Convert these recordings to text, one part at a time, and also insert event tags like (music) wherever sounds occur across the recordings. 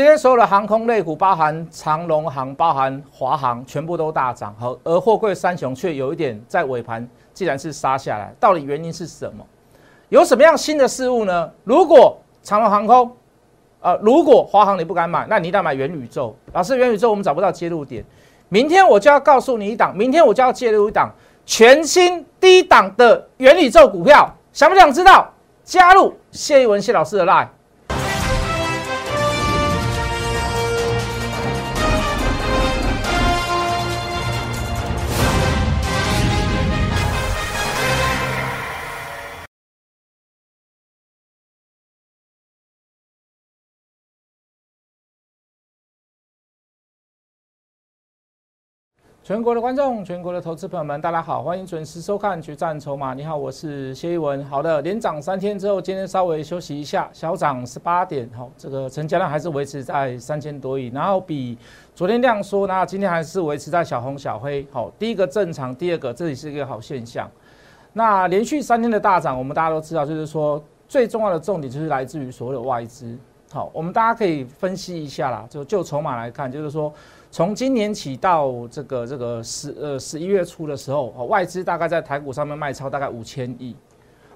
今天所有的航空类股，包含长龙航、包含华航，全部都大涨。好，而货柜三雄却有一点在尾盘，既然是杀下来，到底原因是什么？有什么样新的事物呢？如果长龙航空，呃，如果华航你不敢买，那你一定要买元宇宙。老师，元宇宙我们找不到接入点。明天我就要告诉你一档，明天我就要介入一档全新低档的元宇宙股票，想不想知道？加入谢一文谢老师的 line。全国的观众，全国的投资朋友们，大家好，欢迎准时收看《决战筹码》。你好，我是谢一文。好的，连涨三天之后，今天稍微休息一下，小涨十八点。好，这个成交量还是维持在三千多亿，然后比昨天量缩，那今天还是维持在小红小黑。好，第一个正常，第二个这里是一个好现象。那连续三天的大涨，我们大家都知道，就是说最重要的重点就是来自于所有外资。好，我们大家可以分析一下啦，就就筹码来看，就是说。从今年起到这个这个十呃十一月初的时候，外资大概在台股上面卖超大概五千亿。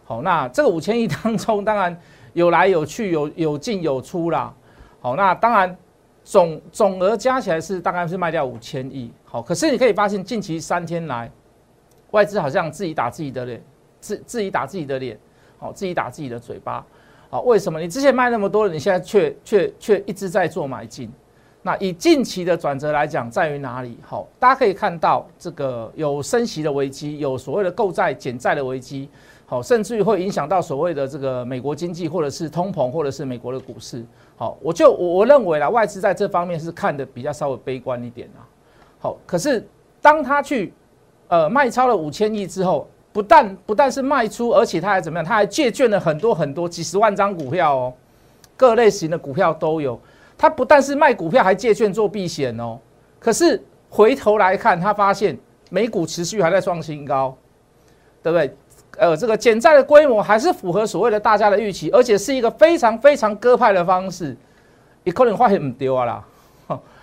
好，那这个五千亿当中，当然有来有去，有有进有出啦。好，那当然总总额加起来是大概是卖掉五千亿。好，可是你可以发现近期三天来，外资好像自己打自己的脸，自自己打自己的脸，好，自己打自己的嘴巴。好，为什么你之前卖那么多，你现在却却却一直在做买进？那以近期的转折来讲，在于哪里？好，大家可以看到这个有升息的危机，有所谓的购债减债的危机，好，甚至于会影响到所谓的这个美国经济，或者是通膨，或者是美国的股市。好，我就我我认为啦，外资在这方面是看的比较稍微悲观一点啊。好，可是当他去呃卖超了五千亿之后，不但不但是卖出，而且他还怎么样？他还借券了很多很多几十万张股票哦，各类型的股票都有。他不但是卖股票，还借券做避险哦。可是回头来看，他发现美股持续还在创新高，对不对？呃，这个减债的规模还是符合所谓的大家的预期，而且是一个非常非常鸽派的方式。你可能话也唔丢啊啦，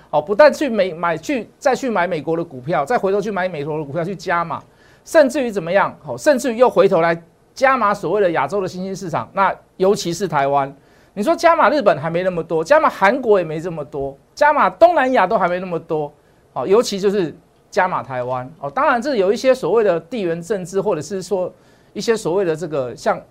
好，(laughs) 不但去美买去再去买美国的股票，再回头去买美国的股票去加码，甚至于怎么样？好，甚至于又回头来加码所谓的亚洲的新兴市场，那尤其是台湾。你说加码日本还没那么多，加码韩国也没这么多，加码东南亚都还没那么多，好，尤其就是加码台湾哦。当然，这有一些所谓的地缘政治，或者是说一些所谓的这个，像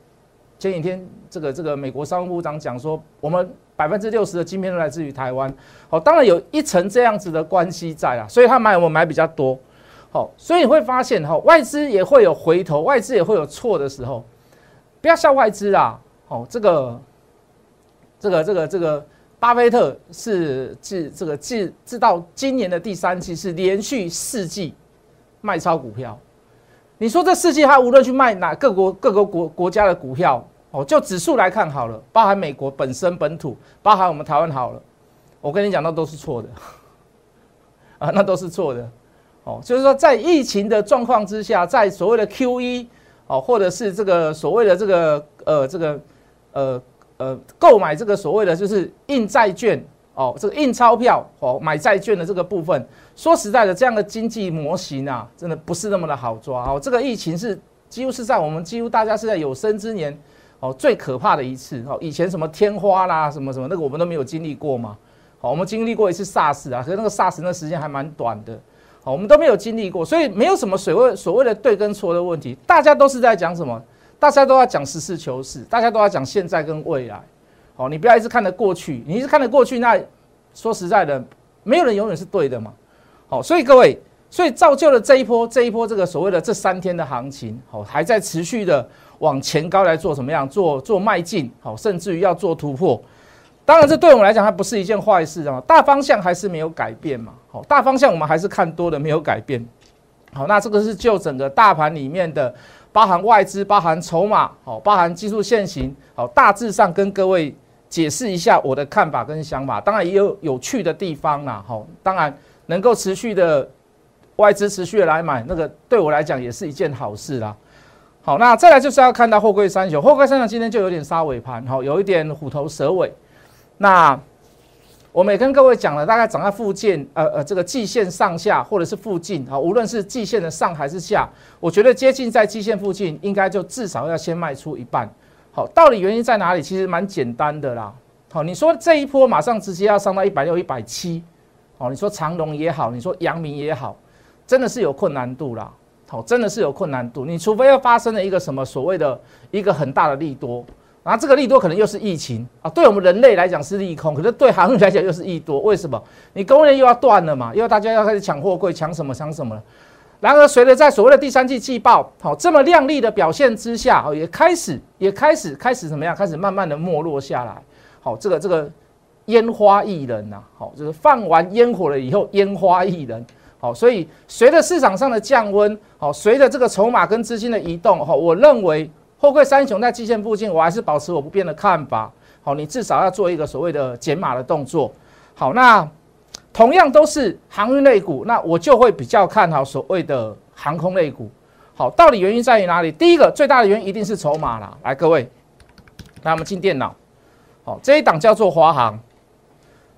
前几天这个这个美国商务部长讲说，我们百分之六十的晶片都来自于台湾，好，当然有一层这样子的关系在啦，所以他买我们买比较多，好，所以你会发现哈，外资也会有回头，外资也会有错的时候，不要笑外资啦，哦，这个。这个这个这个，巴菲特是至这个至至到今年的第三季是连续四季卖超股票。你说这四季他无论去卖哪各国各个国国家的股票哦，就指数来看好了，包含美国本身本土，包含我们台湾好了，我跟你讲那都是错的 (laughs) 啊，那都是错的哦。就是说在疫情的状况之下，在所谓的 Q E 哦，或者是这个所谓的这个呃这个呃。呃，购买这个所谓的就是印债券哦，这个印钞票哦，买债券的这个部分，说实在的，这样的经济模型啊，真的不是那么的好抓哦。这个疫情是几乎是在我们几乎大家是在有生之年哦最可怕的一次哦。以前什么天花啦，什么什么那个我们都没有经历过嘛。好，我们经历过一次 SARS 啊，可是那个 SARS 那时间还蛮短的。好，我们都没有经历过，所以没有什么所谓所谓的对跟错的问题，大家都是在讲什么？大家都要讲实事求是，大家都要讲现在跟未来。好，你不要一直看着过去，你一直看着过去，那说实在的，没有人永远是对的嘛。好，所以各位，所以造就了这一波这一波这个所谓的这三天的行情，好，还在持续的往前高来做什么样？做做迈进，好，甚至于要做突破。当然，这对我们来讲，它不是一件坏事啊。大方向还是没有改变嘛。好，大方向我们还是看多的，没有改变。好，那这个是就整个大盘里面的。包含外资，包含筹码，好，包含技术线型，好，大致上跟各位解释一下我的看法跟想法。当然也有有趣的地方啦，好，当然能够持续的外资持续的来买，那个对我来讲也是一件好事啦。好，那再来就是要看到货柜三雄，货柜三雄今天就有点杀尾盘，好，有一点虎头蛇尾。那我们也跟各位讲了，大概涨在附近，呃呃，这个季线上下或者是附近，好，无论是季线的上还是下，我觉得接近在季线附近，应该就至少要先卖出一半。好，到底原因在哪里？其实蛮简单的啦。好，你说这一波马上直接要上到一百六、一百七，好，你说长隆也好，你说阳明也好，真的是有困难度啦。好，真的是有困难度。你除非要发生了一个什么所谓的一个很大的利多，然后这个利多可能又是疫情啊，对我们人类来讲是利空，可是对航运来讲又是利多。为什么？你供应链又要断了嘛，因为大家要开始抢货柜，抢什么抢什么。然而，随着在所谓的第三季季报好这么亮丽的表现之下，哦，也开始也开始开始怎么样？开始慢慢的没落下来。好，这个这个烟花易冷呐，好，就是放完烟火了以后，烟花易冷。好，所以随着市场上的降温，好，随着这个筹码跟资金的移动，哈，我认为后贵三雄在季线附近，我还是保持我不变的看法。好，你至少要做一个所谓的减码的动作。好，那。同样都是航运类股，那我就会比较看好所谓的航空类股。好，到底原因在于哪里？第一个最大的原因一定是筹码啦。来，各位，那我们进电脑。好，这一档叫做华航。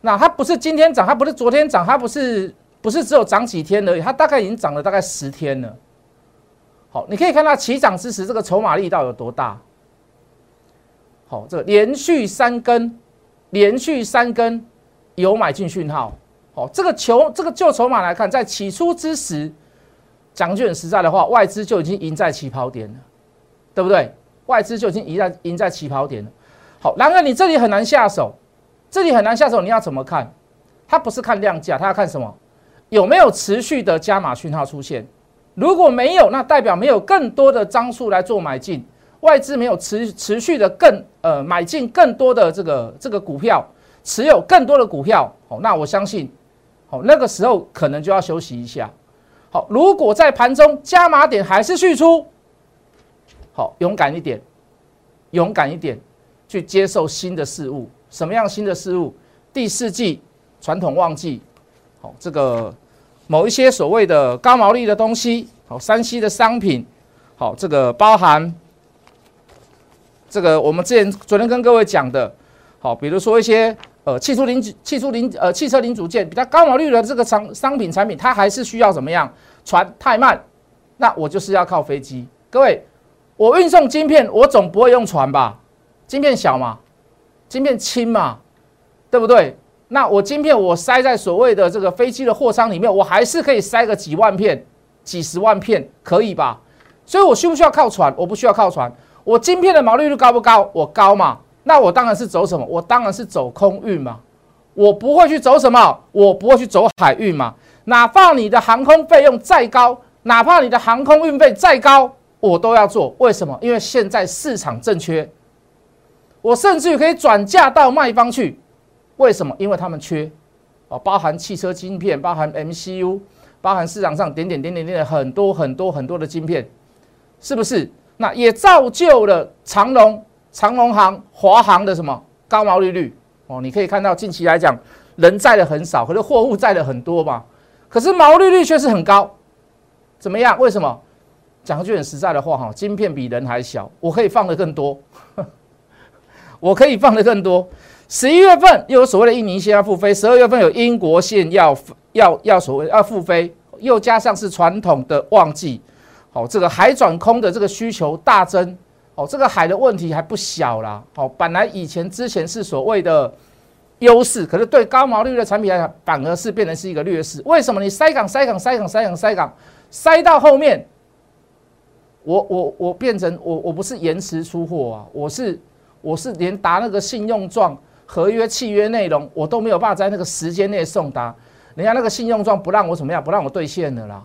那它不是今天涨，它不是昨天涨，它不是不是只有涨几天而已，它大概已经涨了大概十天了。好，你可以看到起涨之时这个筹码力道有多大。好，这个连续三根，连续三根有买进讯号。好，这个球，这个就筹码来看，在起初之时，讲句很实在的话，外资就已经赢在起跑点了，对不对？外资就已经赢在赢在起跑点了。好，然而你这里很难下手，这里很难下手，你要怎么看？它不是看量价，它要看什么？有没有持续的加码讯号出现？如果没有，那代表没有更多的张数来做买进，外资没有持持续的更呃买进更多的这个这个股票，持有更多的股票。好，那我相信。好，那个时候可能就要休息一下。好，如果在盘中加码点还是续出，好，勇敢一点，勇敢一点，去接受新的事物。什么样新的事物？第四季传统旺季，好，这个某一些所谓的高毛利的东西，好，山西的商品，好，这个包含这个我们之前昨天跟各位讲的，好，比如说一些。呃，汽车零汽车零呃汽车零组件比较高毛利的这个商商品产品，它还是需要怎么样？船太慢，那我就是要靠飞机。各位，我运送晶片，我总不会用船吧？晶片小嘛，晶片轻嘛，对不对？那我晶片我塞在所谓的这个飞机的货舱里面，我还是可以塞个几万片、几十万片，可以吧？所以我需不需要靠船？我不需要靠船。我晶片的毛利率高不高？我高嘛？那我当然是走什么？我当然是走空运嘛，我不会去走什么？我不会去走海运嘛。哪怕你的航空费用再高，哪怕你的航空运费再高，我都要做。为什么？因为现在市场正缺，我甚至于可以转嫁到卖方去。为什么？因为他们缺哦，包含汽车晶片，包含 MCU，包含市场上点点点点点的很多很多很多的晶片，是不是？那也造就了长隆。长隆行、华航的什么高毛利率哦？你可以看到近期来讲，人载的很少，可是货物载的很多嘛。可是毛利率却是很高，怎么样？为什么？讲句很实在的话哈，晶片比人还小，我可以放的更多，(laughs) 我可以放的更多。十一月份又有所谓的印尼线要复飞，十二月份有英国线要要要所谓要复飞，又加上是传统的旺季，好，这个海转空的这个需求大增。哦，这个海的问题还不小啦。哦，本来以前之前是所谓的优势，可是对高毛利率的产品来讲，反而是变成是一个劣势。为什么？你塞港、塞港、塞港、塞港、塞港，塞到后面，我我我变成我我不是延迟出货啊，我是我是连答那个信用状、合约契约内容，我都没有办法在那个时间内送达。人家那个信用状不让我怎么样，不让我兑现的啦，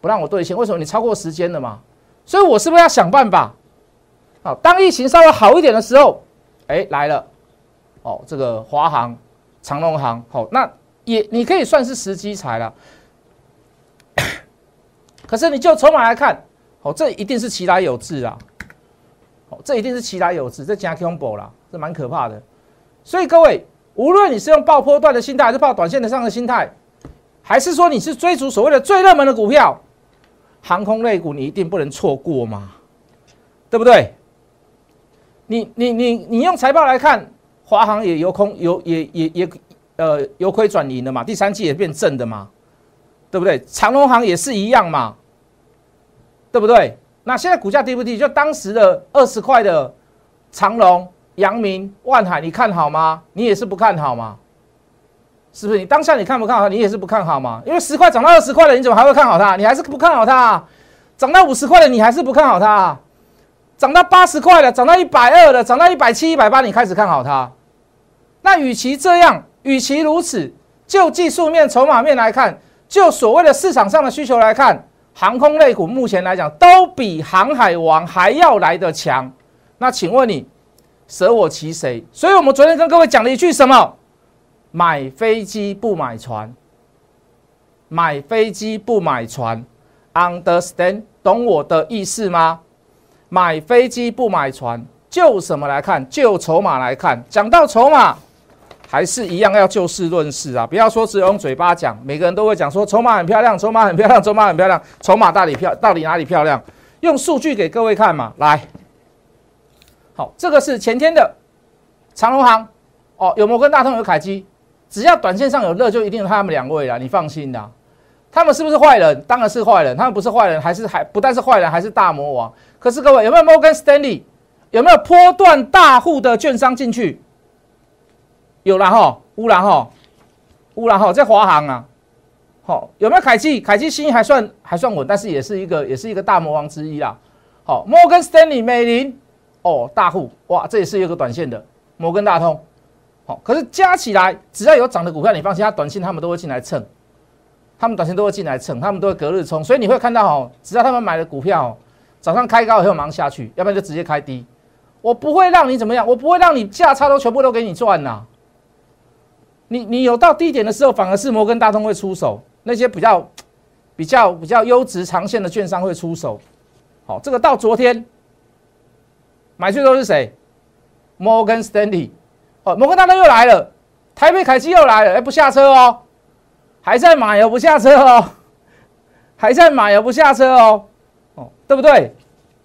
不让我兑现。为什么？你超过时间了嘛？所以我是不是要想办法？好，当疫情稍微好一点的时候，哎，来了，哦，这个华航、长隆航，好，那也你可以算是时机财了。(coughs) 可是你就筹码来看，哦，这一定是其来有志啊，哦，这一定是其来有志，这加 combo 啦，这蛮可怕的。所以各位，无论你是用爆波段的心态，还是爆短线的上的心态，还是说你是追逐所谓的最热门的股票。航空类股你一定不能错过嘛，对不对？你你你你用财报来看，华航也由空由也也也呃由亏转盈了嘛，第三季也变正的嘛，对不对？长隆行也是一样嘛，对不对？那现在股价低不低？就当时的二十块的长隆、阳明、万海，你看好吗？你也是不看好吗？是不是？你当下你看不看好？你也是不看好吗？因为十块涨到二十块了，你怎么还会看好它？你还是不看好它？涨到五十块了，你还是不看好它？涨到八十块了，涨到一百二了，涨到一百七、一百八，你开始看好它？那与其这样，与其如此，就技术面、筹码面来看，就所谓的市场上的需求来看。航空类股目前来讲都比航海王还要来得强，那请问你舍我其谁？所以我们昨天跟各位讲了一句什么？买飞机不买船，买飞机不买船，understand 懂我的意思吗？买飞机不买船，就什么来看？就筹码来看。讲到筹码。还是一样要就事论事啊！不要说只用嘴巴讲，每个人都会讲说筹码很漂亮，筹码很漂亮，筹码很漂亮，筹码到底漂到底哪里漂亮？用数据给各位看嘛，来，好，这个是前天的长隆行哦，有摩根大通有凯基，只要短线上有热，就一定有他们两位了，你放心的。他们是不是坏人？当然是坏人。他们不是坏人，还是还不但是坏人，还是大魔王。可是各位有没有摩根斯丹利？有没有波段大户的券商进去？有了哈，乌兰哈，乌兰哈在华航啊，好有没有凯基？凯基心还算还算稳，但是也是一个也是一个大魔王之一啦。好，摩根斯丹利、美林哦，大户哇，这也是一个短线的摩根大通。好，可是加起来只要有涨的股票，你放心，它短线他们都会进来蹭，他们短线都会进来蹭，他们都会隔日冲，所以你会看到哦，只要他们买的股票早上开高以后马上下去，要不然就直接开低。我不会让你怎么样，我不会让你价差都全部都给你赚呐。你你有到低点的时候，反而是摩根大通会出手，那些比较比较比较优质长线的券商会出手。好，这个到昨天买最多是谁？摩根斯丹利。哦，摩根大通又来了，台北凯基又来了，哎，不下车哦，还在买哦，不下车哦，还在买哦，不下车哦，哦，对不对？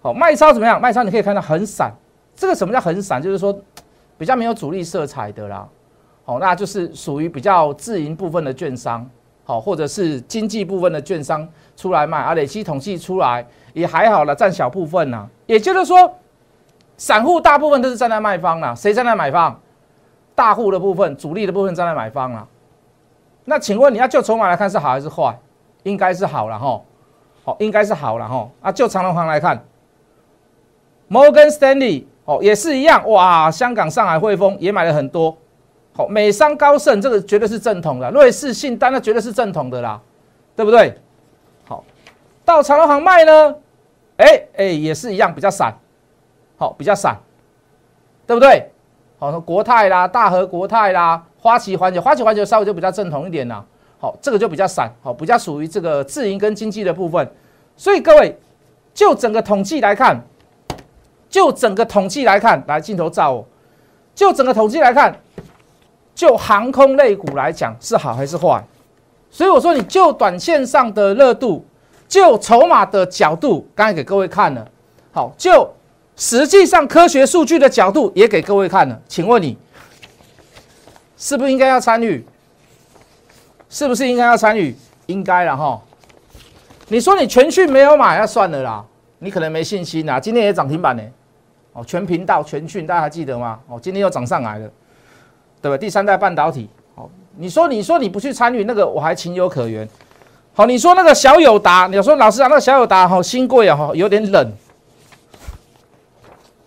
好，卖超怎么样？卖超你可以看到很散，这个什么叫很散？就是说比较没有主力色彩的啦。哦，那就是属于比较自营部分的券商，好，或者是经济部分的券商出来卖，啊，累积统计出来也还好了，占小部分呢。也就是说，散户大部分都是站在卖方了，谁站在买方？大户的部分、主力的部分站在买方了。那请问你要就筹码来看是好还是坏？应该是好了哈，好，应该是好了哈。啊，就长隆行来看，摩根斯丹利哦也是一样，哇，香港、上海汇丰也买了很多。好，美商高盛这个绝对是正统的，瑞士信贷那绝对是正统的啦，对不对？好，到长隆行卖呢，哎哎也是一样，比较散，好比较散，对不对？好，国泰啦，大和国泰啦，花旗环球，花旗环球稍微就比较正统一点啦。好，这个就比较散，好比较属于这个自营跟经济的部分。所以各位就整个统计来看，就整个统计来看，来镜头照，就整个统计来看。就航空类股来讲是好还是坏？所以我说你就短线上的热度，就筹码的角度，刚才给各位看了。好，就实际上科学数据的角度也给各位看了。请问你是不是应该要参与？是不是应该要参与？应该了哈。你说你全讯没有买，那算了啦。你可能没信心啊。今天也涨停板呢。哦，全频道全讯大家还记得吗？哦，今天又涨上来了。对吧？第三代半导体，好，你说你说你不去参与那个，我还情有可原。好，你说那个小友达，你说老师啊，那个小友达哈，新贵啊哈，有点冷，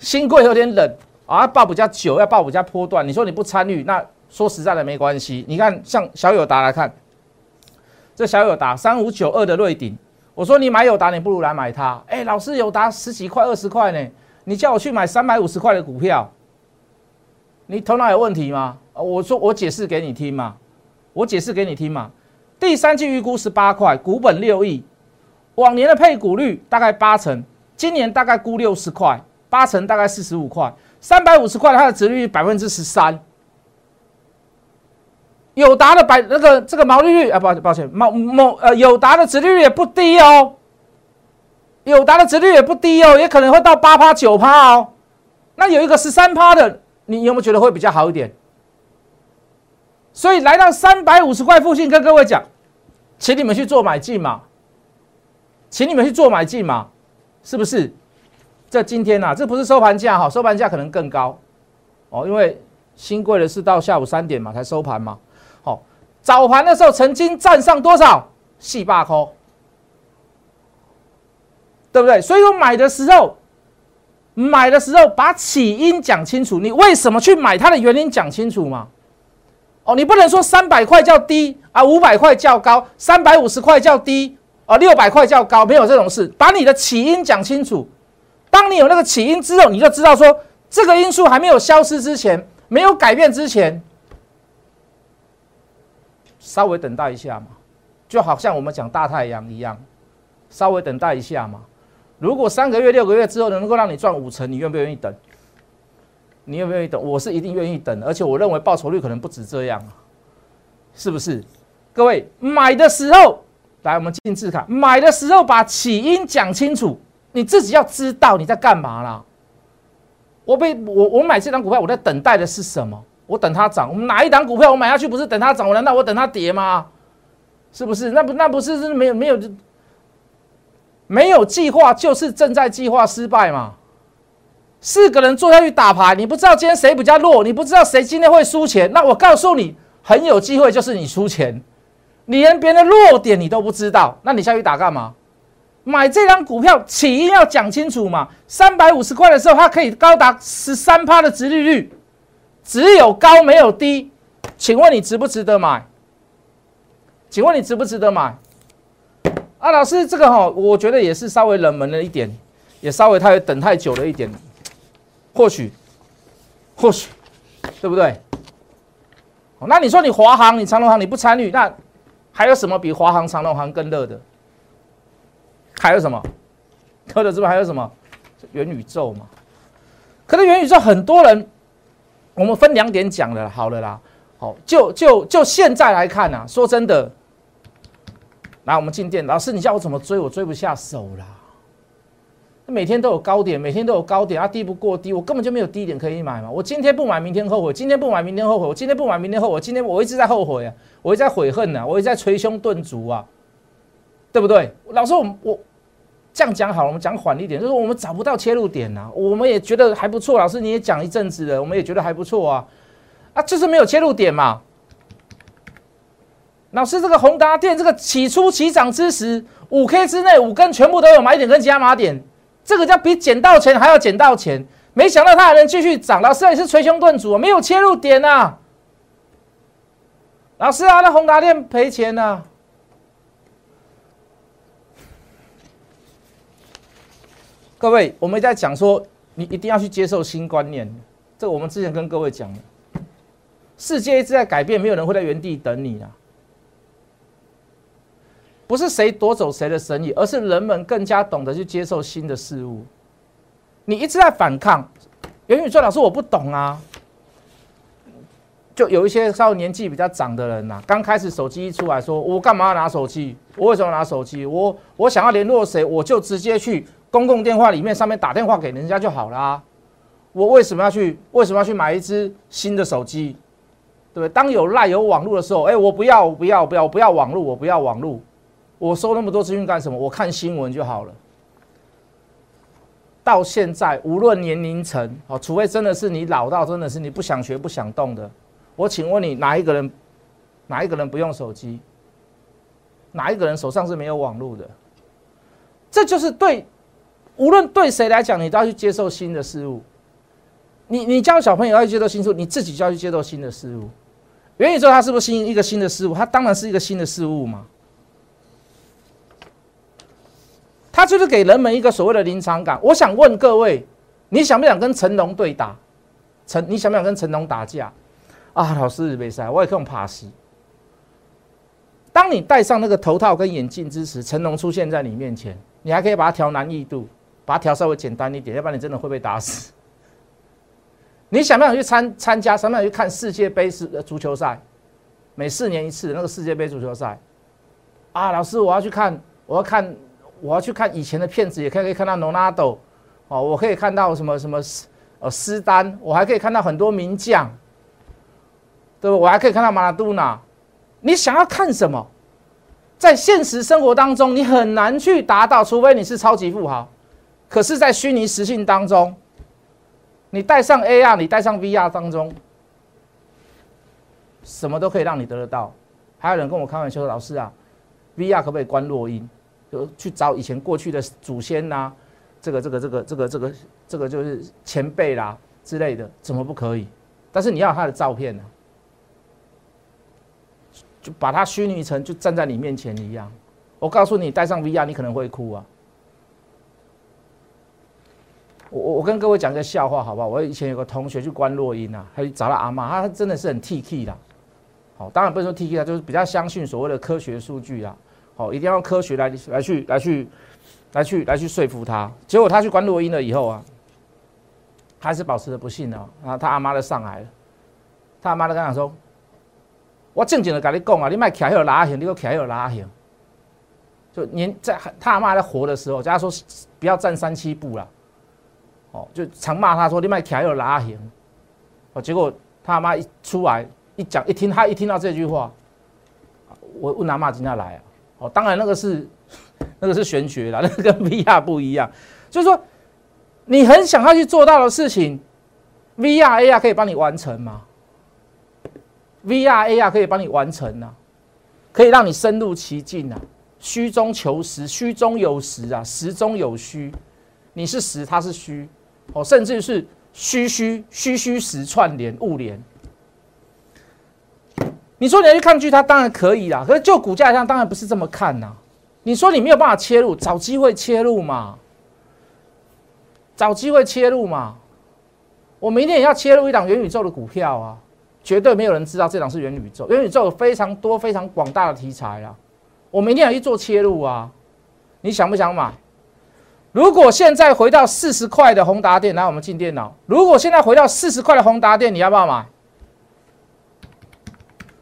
新贵有点冷啊，报比较久，要报比较波段。你说你不参与，那说实在的没关系。你看像小友达来看，这小友达三五九二的瑞鼎，我说你买友达，你不如来买它。哎，老师友达十几块二十块呢，你叫我去买三百五十块的股票，你头脑有问题吗？我说我解释给你听嘛，我解释给你听嘛。第三季预估十八块，股本六亿，往年的配股率大概八成，今年大概估六十块，八成大概四十五块，三百五十块它的值率百分之十三。友达的百那个这个毛利率啊，抱抱歉，毛某呃友达的值率也不低哦，友达的值率也不低哦，也可能会到八趴九趴哦。那有一个十三趴的。你有没有觉得会比较好一点？所以来到三百五十块附近，跟各位讲，请你们去做买进嘛，请你们去做买进嘛，是不是？这今天呐，这不是收盘价哈，收盘价可能更高哦，因为新贵的是到下午三点嘛才收盘嘛。好，早盘的时候曾经站上多少？细八扣，对不对？所以我买的时候，买的时候把起因讲清楚，你为什么去买它的原因讲清楚嘛。哦，你不能说三百块叫低啊，五百块较高，三百五十块较低啊，六百块较高，没有这种事，把你的起因讲清楚。当你有那个起因之后，你就知道说这个因素还没有消失之前，没有改变之前，稍微等待一下嘛，就好像我们讲大太阳一样，稍微等待一下嘛。如果三个月、六个月之后能够让你赚五成，你愿不愿意等？你愿不愿意等？我是一定愿意等，而且我认为报酬率可能不止这样，是不是？各位买的时候，来我们进字看，买的时候把起因讲清楚。你自己要知道你在干嘛啦。我被我我买这张股票，我在等待的是什么？我等它涨。我们哪一档股票我买下去不是等它涨？我难道我等它跌吗？是不是？那不那不是是没有没有没有计划，就是正在计划失败嘛？四个人坐下去打牌，你不知道今天谁比较弱，你不知道谁今天会输钱。那我告诉你，很有机会就是你输钱。你连别人的弱点你都不知道，那你下去打干嘛？买这张股票起因要讲清楚嘛？三百五十块的时候，它可以高达十三趴的值利率，只有高没有低，请问你值不值得买？请问你值不值得买？啊，老师，这个哈，我觉得也是稍微冷门了一点，也稍微太等太久了一点，或许，或许，对不对？那你说你华航、你长隆航你不参与，那还有什么比华航、长隆航更热的？还有什么？科的之外还有什么？元宇宙嘛。可是元宇宙很多人，我们分两点讲了，好了啦。好，就就就现在来看呐，说真的，来我们进店，老师你叫我怎么追，我追不下手啦。每天都有高点，每天都有高点啊，低不过低，我根本就没有低点可以买嘛。我今天不买，明天后悔；今天不买，明天后悔；我今天不买，明天后悔。今天我一直在后悔啊，我一直在悔恨呐，我一直在捶胸顿足啊，对不对？老师，我我。这样讲好了，我们讲缓一点，就是我们找不到切入点呐，我们也觉得还不错。老师你也讲一阵子了，我们也觉得还不错啊，啊，就是没有切入点嘛。老师，这个宏达电这个起初起涨之时，五 K 之内五根全部都有买点跟加码点，这个叫比捡到钱还要捡到钱。没想到它还能继续涨，老师也是捶胸顿足，没有切入点啊。老师啊，那宏达电赔钱啊。各位，我们在讲说，你一定要去接受新观念。这个我们之前跟各位讲了，世界一直在改变，没有人会在原地等你啊。不是谁夺走谁的生意，而是人们更加懂得去接受新的事物。你一直在反抗，元宇宙老师我不懂啊。就有一些稍微年纪比较长的人呐，刚开始手机一出来说，我干嘛要拿手机？我为什么拿手机？我我想要联络谁，我就直接去。公共电话里面上面打电话给人家就好了，我为什么要去？为什么要去买一只新的手机？对不对？当有赖有网络的时候，哎，我不要，不要，不要，不要网络，我不要网络，我收那么多资讯干什么？我看新闻就好了。到现在，无论年龄层，哦，除非真的是你老到真的是你不想学不想动的，我请问你，哪一个人，哪一个人不用手机？哪一个人手上是没有网络的？这就是对。无论对谁来讲，你都要去接受新的事物。你你教小朋友要去接受新事物，你自己就要去接受新的事物。元宇宙它是不是新一个新的事物？它当然是一个新的事物嘛。它就是给人们一个所谓的临场感。我想问各位，你想不想跟成龙对打？成你想不想跟成龙打架？啊，老师没事，我也可以怕死。当你戴上那个头套跟眼镜之时，成龙出现在你面前，你还可以把它调难易度。把它调稍微简单一点，要不然你真的会被打死。(laughs) 你想不想去参参加？想不想去看世界杯是足球赛？每四年一次的那个世界杯足球赛。啊，老师，我要去看，我要看，我要去看以前的片子，也可以可以看到罗纳多。哦，我可以看到什么什么呃，斯丹，我还可以看到很多名将，对不？我还可以看到马拉多纳。你想要看什么？在现实生活当中，你很难去达到，除非你是超级富豪。可是，在虚拟实境当中，你带上 AR，你带上 VR 当中，什么都可以让你得得到。还有人跟我开玩笑说：“老师啊，VR 可不可以关落音？就去找以前过去的祖先呐，这个、这个、这个、这个、这个、这个就是前辈啦之类的，怎么不可以？但是你要他的照片呢？”就把它虚拟成就站在你面前一样。我告诉你，戴上 VR 你可能会哭啊。我我跟各位讲个笑话好不好？我以前有个同学去关落音啊，他去找了阿妈，他真的是很 T K 啦。好，当然不是说 T K 啦，就是比较相信所谓的科学数据啊。好，一定要用科学来来去来去来去来去说服他。结果他去关落音了以后啊，还是保持着不信啊。然后他阿妈就上来了，他阿妈就跟他说。我正经的跟你讲啊，你卖徛迄个拉行，你搁徛迄个拉行。就年在他阿妈在活的时候，假如说不要站三七步了，哦，就常骂他说你卖卡又拉行。哦，结果他妈一出来一讲一听，他一听到这句话，我问阿妈今天来啊？哦，当然那个是 (laughs) 那个是玄学啦，(laughs) 那个跟 VR 不一样。就是说，你很想要去做到的事情，VR、AR 可以帮你完成吗？V R A R 可以帮你完成呐，可以让你深入其境呐，虚中求实，虚中有实啊，实中有虚，你是实，他是虚，哦，甚至是虚虚虚虚实串联物联。你说你要去抗拒它，当然可以啦，可是就股价上，当然不是这么看呐。你说你没有办法切入，找机会切入嘛，找机会切入嘛。我明天也要切入一档元宇宙的股票啊。绝对没有人知道这档是元宇宙，元宇宙有非常多非常广大的题材啊！我明天要去做切入啊！你想不想买？如果现在回到四十块的宏达电，来我们进电脑。如果现在回到四十块的宏达电，你要不要买？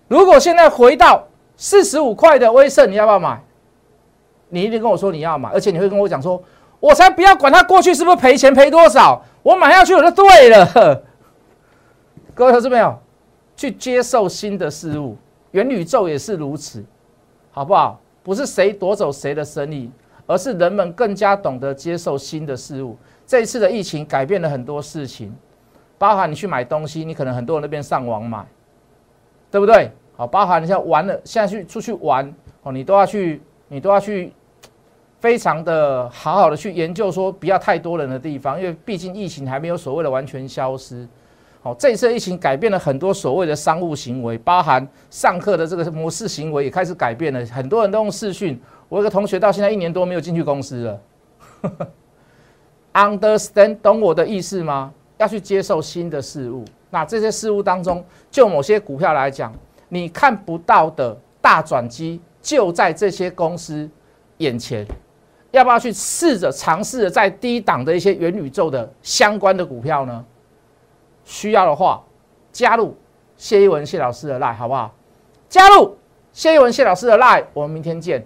如果现在回到四十五块的威盛，你要不要买？你一定跟我说你要买，而且你会跟我讲说，我才不要管它过去是不是赔钱赔多少，我买下去我就对了。(laughs) 各位投资朋友。去接受新的事物，元宇宙也是如此，好不好？不是谁夺走谁的生意，而是人们更加懂得接受新的事物。这一次的疫情改变了很多事情，包含你去买东西，你可能很多人那边上网买，对不对？好，包含你像玩了，现在去出去玩哦，你都要去，你都要去，非常的好好的去研究，说不要太多人的地方，因为毕竟疫情还没有所谓的完全消失。好，这一次疫情改变了很多所谓的商务行为，包含上课的这个模式行为也开始改变了。很多人都用视讯。我有个同学到现在一年多没有进去公司了。(laughs) Understand，懂我的意思吗？要去接受新的事物。那这些事物当中，就某些股票来讲，你看不到的大转机就在这些公司眼前。要不要去试着尝试着在低档的一些元宇宙的相关的股票呢？需要的话，加入谢一文谢老师的 Lie，好不好？加入谢一文谢老师的 Lie，我们明天见。